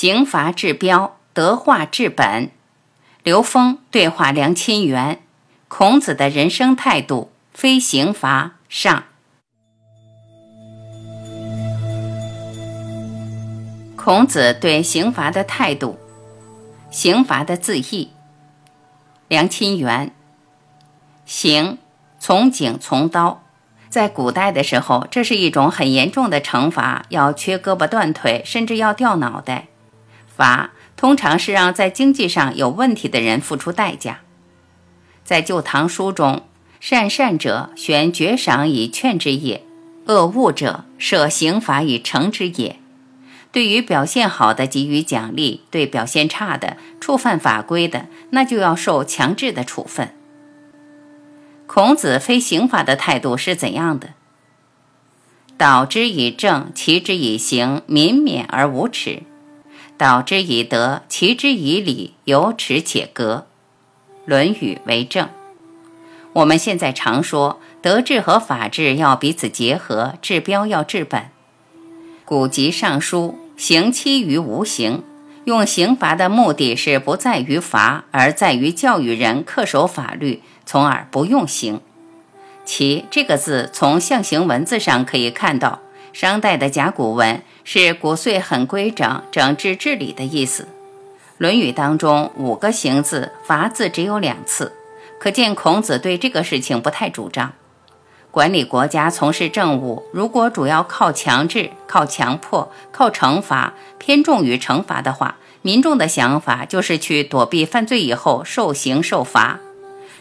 刑罚治标，德化治本。刘峰对话梁清源，孔子的人生态度非刑罚上。孔子对刑罚的态度，刑罚的字义。梁清源，刑，从井从刀。在古代的时候，这是一种很严重的惩罚，要缺胳膊断腿，甚至要掉脑袋。罚通常是让在经济上有问题的人付出代价。在《旧唐书》中，善善者悬爵赏以劝之也，恶恶者设刑罚以惩之也。对于表现好的给予奖励，对表现差的、触犯法规的，那就要受强制的处分。孔子非刑罚的态度是怎样的？导之以政，齐之以刑，民免而无耻。导之以德，齐之以礼，有耻且格。《论语》为证。我们现在常说德治和法治要彼此结合，治标要治本。古籍上书，刑期于无形，用刑罚的目的是不在于罚，而在于教育人恪守法律，从而不用刑。其这个字从象形文字上可以看到，商代的甲骨文。是骨髓很规整、整治治理的意思。《论语》当中五个刑字，罚字只有两次，可见孔子对这个事情不太主张。管理国家、从事政务，如果主要靠强制、靠强迫、靠惩罚，偏重于惩罚的话，民众的想法就是去躲避犯罪以后受刑受罚，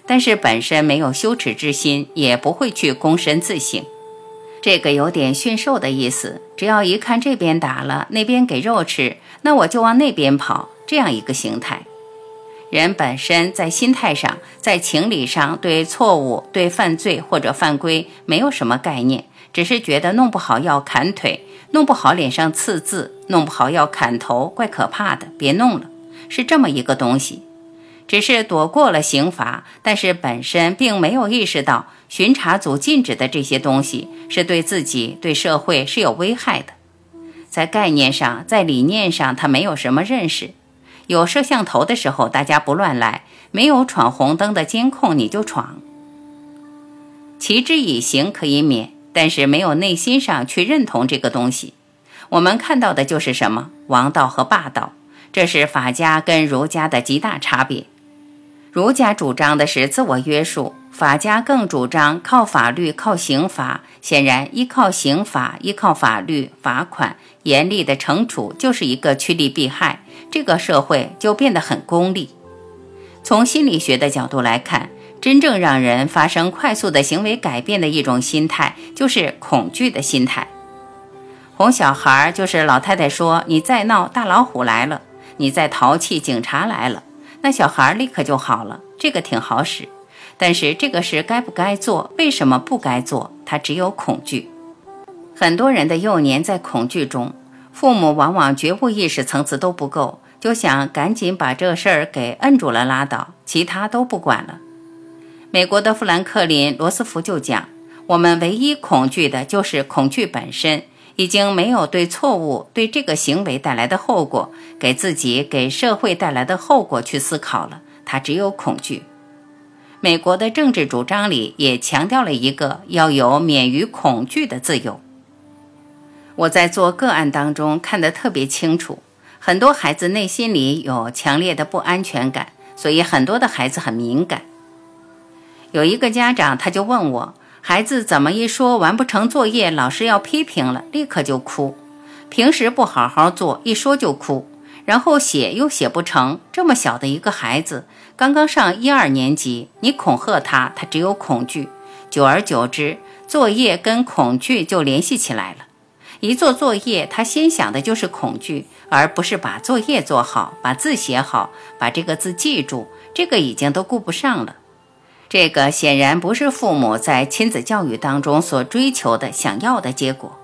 但是本身没有羞耻之心，也不会去躬身自省。这个有点驯兽的意思，只要一看这边打了，那边给肉吃，那我就往那边跑，这样一个形态。人本身在心态上、在情理上，对错误、对犯罪或者犯规没有什么概念，只是觉得弄不好要砍腿，弄不好脸上刺字，弄不好要砍头，怪可怕的，别弄了，是这么一个东西。只是躲过了刑罚，但是本身并没有意识到巡查组禁止的这些东西是对自己、对社会是有危害的。在概念上，在理念上，他没有什么认识。有摄像头的时候，大家不乱来；没有闯红灯的监控，你就闯。其之以刑可以免，但是没有内心上去认同这个东西。我们看到的就是什么王道和霸道，这是法家跟儒家的极大差别。儒家主张的是自我约束，法家更主张靠法律、靠刑罚。显然，依靠刑法、依靠法律、罚款、严厉的惩处，就是一个趋利避害。这个社会就变得很功利。从心理学的角度来看，真正让人发生快速的行为改变的一种心态，就是恐惧的心态。哄小孩就是老太太说：“你再闹，大老虎来了；你再淘气，警察来了。”那小孩立刻就好了，这个挺好使。但是这个事该不该做？为什么不该做？他只有恐惧。很多人的幼年在恐惧中，父母往往觉悟意识层次都不够，就想赶紧把这事儿给摁住了拉倒，其他都不管了。美国的富兰克林·罗斯福就讲：“我们唯一恐惧的就是恐惧本身。”已经没有对错误、对这个行为带来的后果，给自己、给社会带来的后果去思考了。他只有恐惧。美国的政治主张里也强调了一个要有免于恐惧的自由。我在做个案当中看得特别清楚，很多孩子内心里有强烈的不安全感，所以很多的孩子很敏感。有一个家长他就问我。孩子怎么一说完不成作业，老师要批评了，立刻就哭。平时不好好做，一说就哭。然后写又写不成，这么小的一个孩子，刚刚上一二年级，你恐吓他，他只有恐惧。久而久之，作业跟恐惧就联系起来了。一做作业，他先想的就是恐惧，而不是把作业做好，把字写好，把这个字记住。这个已经都顾不上了。这个显然不是父母在亲子教育当中所追求的、想要的结果。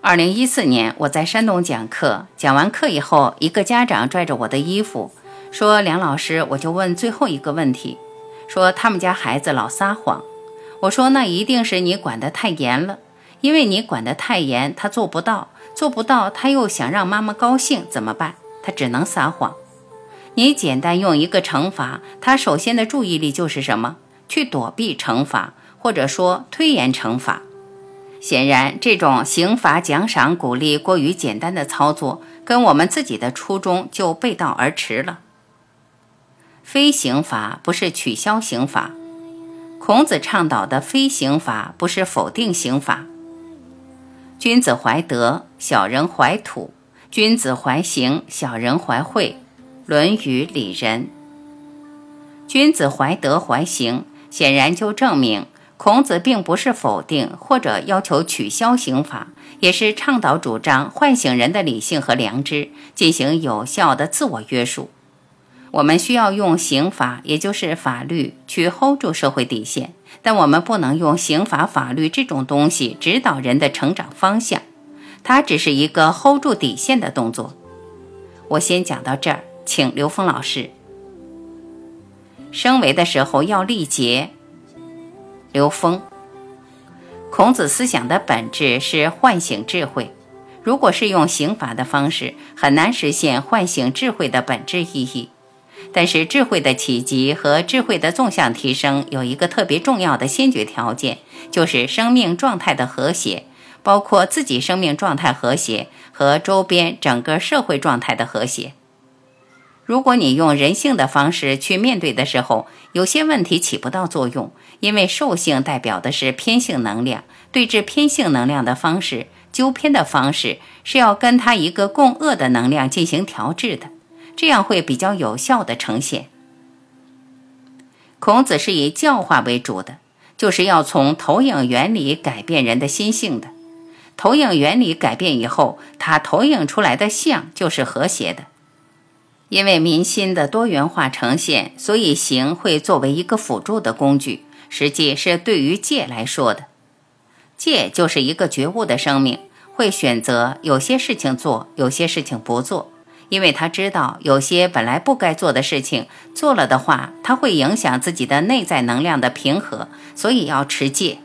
二零一四年，我在山东讲课，讲完课以后，一个家长拽着我的衣服说：“梁老师，我就问最后一个问题，说他们家孩子老撒谎。”我说：“那一定是你管得太严了，因为你管得太严，他做不到，做不到，他又想让妈妈高兴，怎么办？他只能撒谎。你简单用一个惩罚，他首先的注意力就是什么？去躲避惩罚，或者说推延惩罚。”显然，这种刑罚、奖赏、鼓励过于简单的操作，跟我们自己的初衷就背道而驰了。非刑罚不是取消刑罚，孔子倡导的非刑罚不是否定刑罚。君子怀德，小人怀土；君子怀刑，小人怀惠。《论语·里仁》。君子怀德怀刑，显然就证明。孔子并不是否定或者要求取消刑法，也是倡导主张唤醒人的理性和良知，进行有效的自我约束。我们需要用刑法，也就是法律，去 hold 住社会底线，但我们不能用刑法、法律这种东西指导人的成长方向，它只是一个 hold 住底线的动作。我先讲到这儿，请刘峰老师。升维的时候要力竭。刘峰，孔子思想的本质是唤醒智慧。如果是用刑罚的方式，很难实现唤醒智慧的本质意义。但是，智慧的企及和智慧的纵向提升有一个特别重要的先决条件，就是生命状态的和谐，包括自己生命状态和谐和周边整个社会状态的和谐。如果你用人性的方式去面对的时候，有些问题起不到作用，因为兽性代表的是偏性能量，对治偏性能量的方式，纠偏的方式是要跟它一个共恶的能量进行调制的，这样会比较有效的呈现。孔子是以教化为主的，就是要从投影原理改变人的心性的，投影原理改变以后，它投影出来的像就是和谐的。因为民心的多元化呈现，所以行会作为一个辅助的工具，实际是对于戒来说的。戒就是一个觉悟的生命，会选择有些事情做，有些事情不做，因为他知道有些本来不该做的事情做了的话，它会影响自己的内在能量的平和，所以要持戒。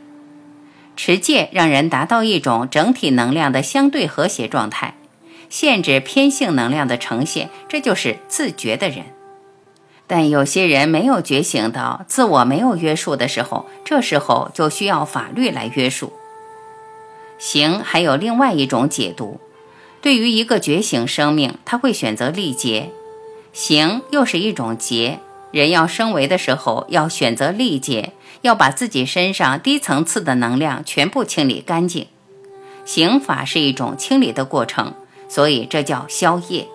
持戒让人达到一种整体能量的相对和谐状态。限制偏性能量的呈现，这就是自觉的人。但有些人没有觉醒到自我没有约束的时候，这时候就需要法律来约束。行还有另外一种解读，对于一个觉醒生命，他会选择力竭；行又是一种劫。人要升维的时候，要选择力竭，要把自己身上低层次的能量全部清理干净。刑法是一种清理的过程。所以这叫消业。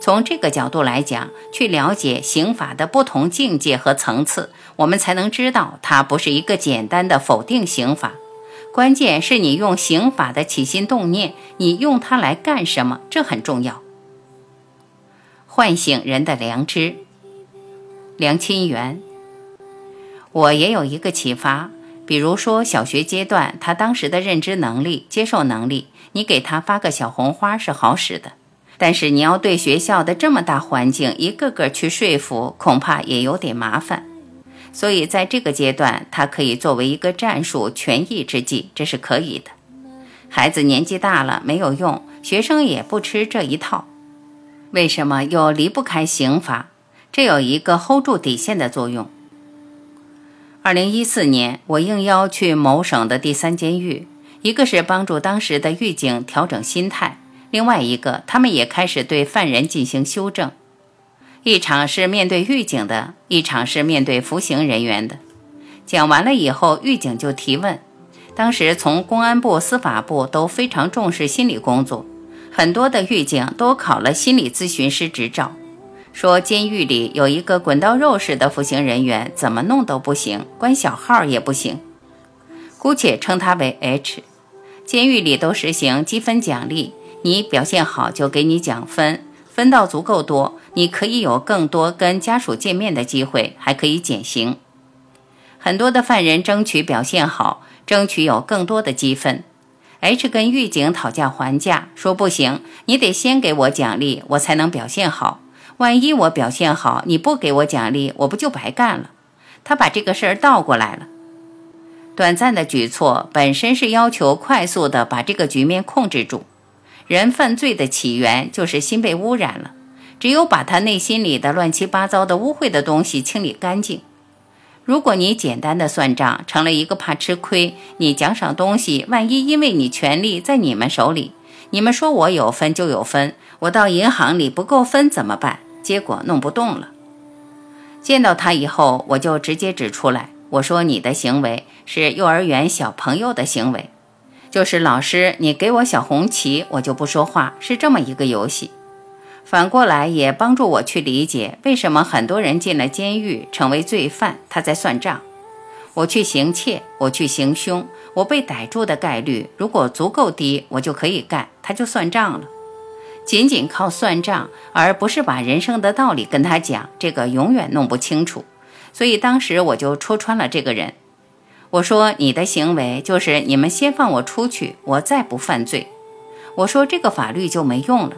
从这个角度来讲，去了解刑法的不同境界和层次，我们才能知道它不是一个简单的否定刑法。关键是你用刑法的起心动念，你用它来干什么，这很重要。唤醒人的良知。梁清源，我也有一个启发，比如说小学阶段，他当时的认知能力、接受能力。你给他发个小红花是好使的，但是你要对学校的这么大环境一个个去说服，恐怕也有点麻烦。所以在这个阶段，它可以作为一个战术权宜之计，这是可以的。孩子年纪大了没有用，学生也不吃这一套。为什么又离不开刑罚？这有一个 hold 住底线的作用。二零一四年，我应邀去某省的第三监狱。一个是帮助当时的狱警调整心态，另外一个他们也开始对犯人进行修正。一场是面对狱警的，一场是面对服刑人员的。讲完了以后，狱警就提问。当时从公安部、司法部都非常重视心理工作，很多的狱警都考了心理咨询师执照，说监狱里有一个滚刀肉似的服刑人员，怎么弄都不行，关小号也不行，姑且称他为 H。监狱里都实行积分奖励，你表现好就给你奖分，分到足够多，你可以有更多跟家属见面的机会，还可以减刑。很多的犯人争取表现好，争取有更多的积分。H 跟狱警讨价还价，说不行，你得先给我奖励，我才能表现好。万一我表现好，你不给我奖励，我不就白干了？他把这个事儿倒过来了。短暂的举措本身是要求快速的把这个局面控制住。人犯罪的起源就是心被污染了，只有把他内心里的乱七八糟的污秽的东西清理干净。如果你简单的算账成了一个怕吃亏，你奖赏东西，万一因为你权力在你们手里，你们说我有分就有分，我到银行里不够分怎么办？结果弄不动了。见到他以后，我就直接指出来，我说你的行为是幼儿园小朋友的行为，就是老师你给我小红旗，我就不说话，是这么一个游戏。反过来也帮助我去理解，为什么很多人进了监狱成为罪犯。他在算账。我去行窃，我去行凶，我被逮住的概率如果足够低，我就可以干。他就算账了，仅仅靠算账，而不是把人生的道理跟他讲，这个永远弄不清楚。所以当时我就戳穿了这个人。我说：“你的行为就是你们先放我出去，我再不犯罪。”我说：“这个法律就没用了。”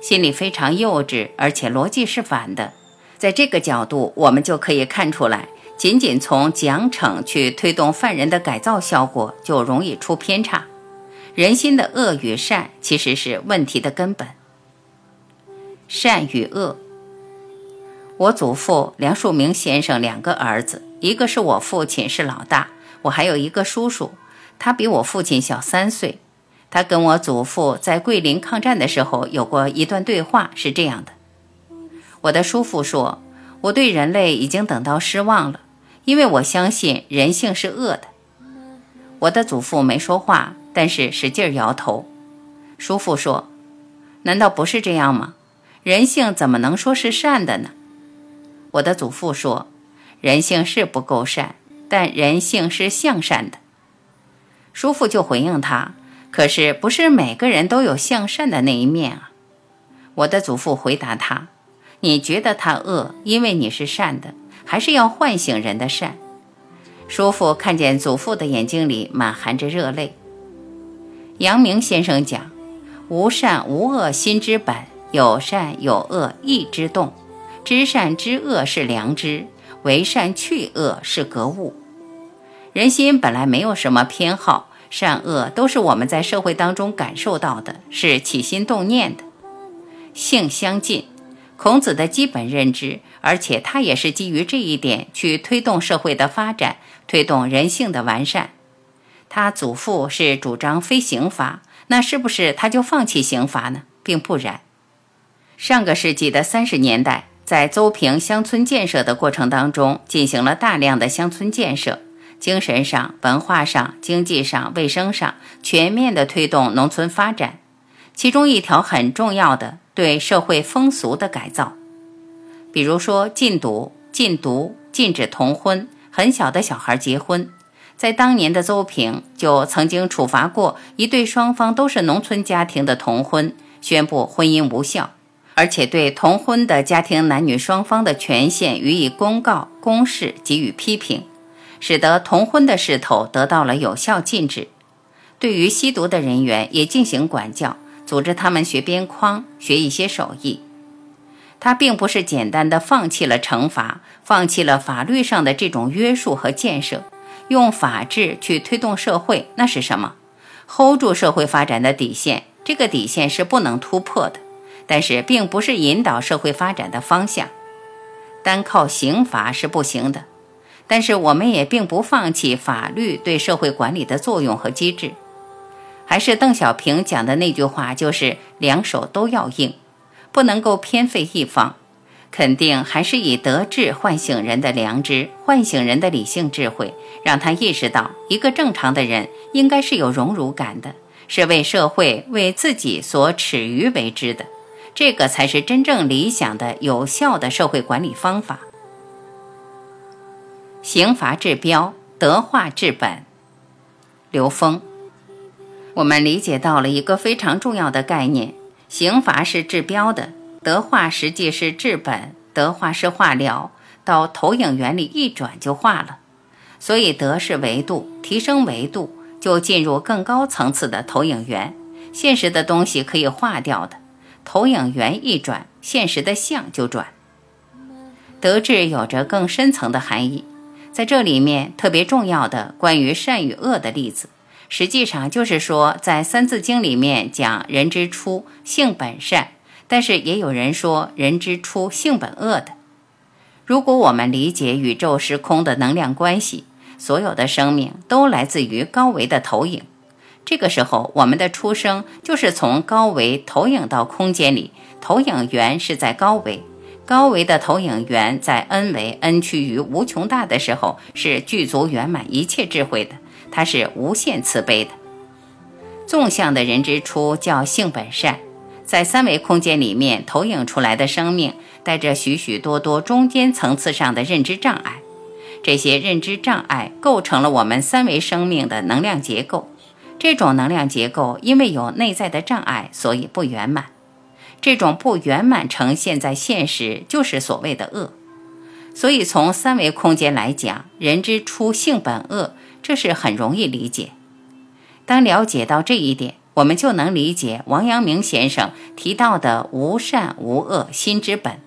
心理非常幼稚，而且逻辑是反的。在这个角度，我们就可以看出来，仅仅从奖惩去推动犯人的改造效果，就容易出偏差。人心的恶与善其实是问题的根本。善与恶。我祖父梁漱溟先生两个儿子，一个是我父亲，是老大，我还有一个叔叔，他比我父亲小三岁。他跟我祖父在桂林抗战的时候有过一段对话，是这样的：我的叔父说，我对人类已经等到失望了，因为我相信人性是恶的。我的祖父没说话，但是使劲摇头。叔父说：“难道不是这样吗？人性怎么能说是善的呢？”我的祖父说：“人性是不够善，但人性是向善的。”叔父就回应他。可是，不是每个人都有向善的那一面啊！我的祖父回答他：“你觉得他恶，因为你是善的，还是要唤醒人的善？”叔父看见祖父的眼睛里满含着热泪。阳明先生讲：“无善无恶心之本，有善有恶意之动。知善知恶是良知，为善去恶是格物。人心本来没有什么偏好。”善恶都是我们在社会当中感受到的，是起心动念的。性相近，孔子的基本认知，而且他也是基于这一点去推动社会的发展，推动人性的完善。他祖父是主张非刑罚，那是不是他就放弃刑罚呢？并不然。上个世纪的三十年代，在邹平乡村建设的过程当中，进行了大量的乡村建设。精神上、文化上、经济上、卫生上，全面的推动农村发展。其中一条很重要的，对社会风俗的改造，比如说禁赌、禁毒、禁止童婚，很小的小孩结婚。在当年的邹平，就曾经处罚过一对双方都是农村家庭的童婚，宣布婚姻无效，而且对同婚的家庭男女双方的权限予以公告、公示，给予批评。使得同婚的势头得到了有效禁止，对于吸毒的人员也进行管教，组织他们学边框，学一些手艺。他并不是简单的放弃了惩罚，放弃了法律上的这种约束和建设，用法治去推动社会，那是什么？hold 住社会发展的底线，这个底线是不能突破的，但是并不是引导社会发展的方向，单靠刑罚是不行的。但是我们也并不放弃法律对社会管理的作用和机制，还是邓小平讲的那句话，就是两手都要硬，不能够偏废一方，肯定还是以德治唤醒人的良知，唤醒人的理性智慧，让他意识到一个正常的人应该是有荣辱感的，是为社会为自己所耻于为之的，这个才是真正理想的有效的社会管理方法。刑罚治标，德化治本。刘峰，我们理解到了一个非常重要的概念：刑罚是治标的，德化实际是治本，德化是化疗，到投影原理一转就化了。所以德是维度，提升维度就进入更高层次的投影源，现实的东西可以化掉的。投影源一转，现实的像就转。德治有着更深层的含义，在这里面特别重要的关于善与恶的例子，实际上就是说，在《三字经》里面讲人之初性本善，但是也有人说人之初性本恶的。如果我们理解宇宙时空的能量关系，所有的生命都来自于高维的投影。这个时候，我们的出生就是从高维投影到空间里，投影源是在高维。高维的投影源在 n 维 n 趋于无穷大的时候，是具足圆满一切智慧的，它是无限慈悲的。纵向的人之初叫性本善，在三维空间里面投影出来的生命，带着许许多多中间层次上的认知障碍，这些认知障碍构成了我们三维生命的能量结构。这种能量结构因为有内在的障碍，所以不圆满。这种不圆满呈现在现实，就是所谓的恶。所以从三维空间来讲，人之初性本恶，这是很容易理解。当了解到这一点，我们就能理解王阳明先生提到的无善无恶心之本。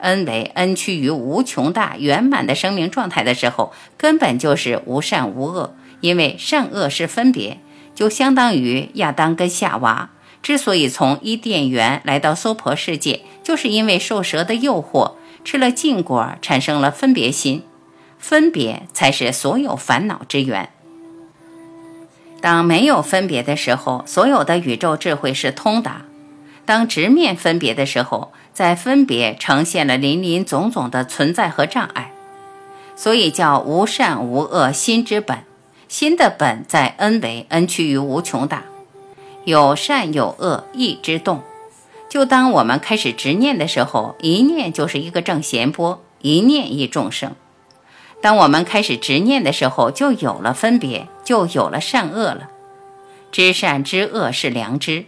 恩为恩趋于无穷大圆满的生命状态的时候，根本就是无善无恶，因为善恶是分别，就相当于亚当跟夏娃。之所以从伊甸园来到娑婆世界，就是因为受蛇的诱惑，吃了禁果，产生了分别心。分别才是所有烦恼之源。当没有分别的时候，所有的宇宙智慧是通达；当直面分别的时候，在分别呈现了林林总总的存在和障碍。所以叫无善无恶心之本，心的本在 n 为 n 趋于无穷大。有善有恶意之动，就当我们开始执念的时候，一念就是一个正弦波，一念一众生。当我们开始执念的时候，就有了分别，就有了善恶了。知善知恶是良知。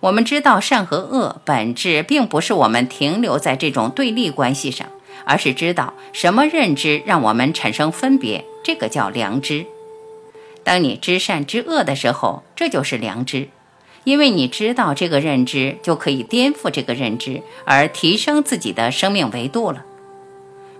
我们知道善和恶本质并不是我们停留在这种对立关系上，而是知道什么认知让我们产生分别，这个叫良知。当你知善知恶的时候，这就是良知。因为你知道这个认知，就可以颠覆这个认知，而提升自己的生命维度了。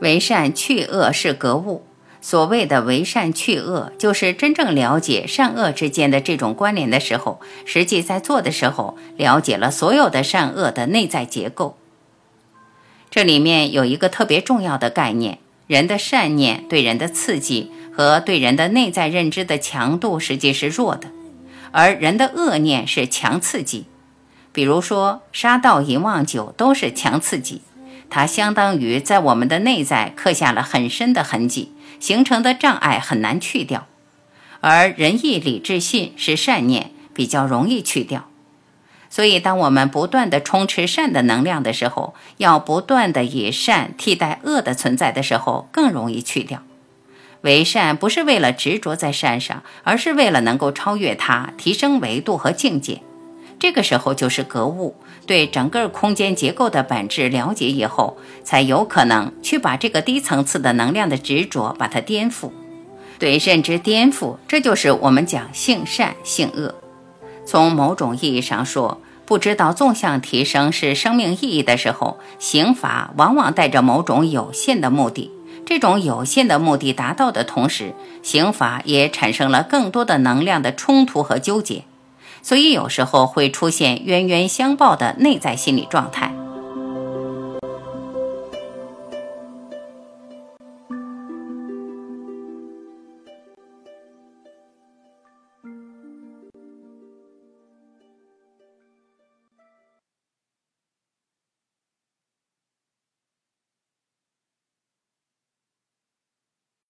为善去恶是格物。所谓的为善去恶，就是真正了解善恶之间的这种关联的时候，实际在做的时候，了解了所有的善恶的内在结构。这里面有一个特别重要的概念：人的善念对人的刺激和对人的内在认知的强度，实际是弱的。而人的恶念是强刺激，比如说杀盗淫妄酒都是强刺激，它相当于在我们的内在刻下了很深的痕迹，形成的障碍很难去掉。而仁义礼智信是善念，比较容易去掉。所以，当我们不断的充斥善的能量的时候，要不断的以善替代恶的存在的时候，更容易去掉。为善不是为了执着在善上，而是为了能够超越它，提升维度和境界。这个时候就是格物，对整个空间结构的本质了解以后，才有可能去把这个低层次的能量的执着把它颠覆。对认知颠覆，这就是我们讲性善性恶。从某种意义上说，不知道纵向提升是生命意义的时候，刑罚往往带着某种有限的目的。这种有限的目的达到的同时，刑罚也产生了更多的能量的冲突和纠结，所以有时候会出现冤冤相报的内在心理状态。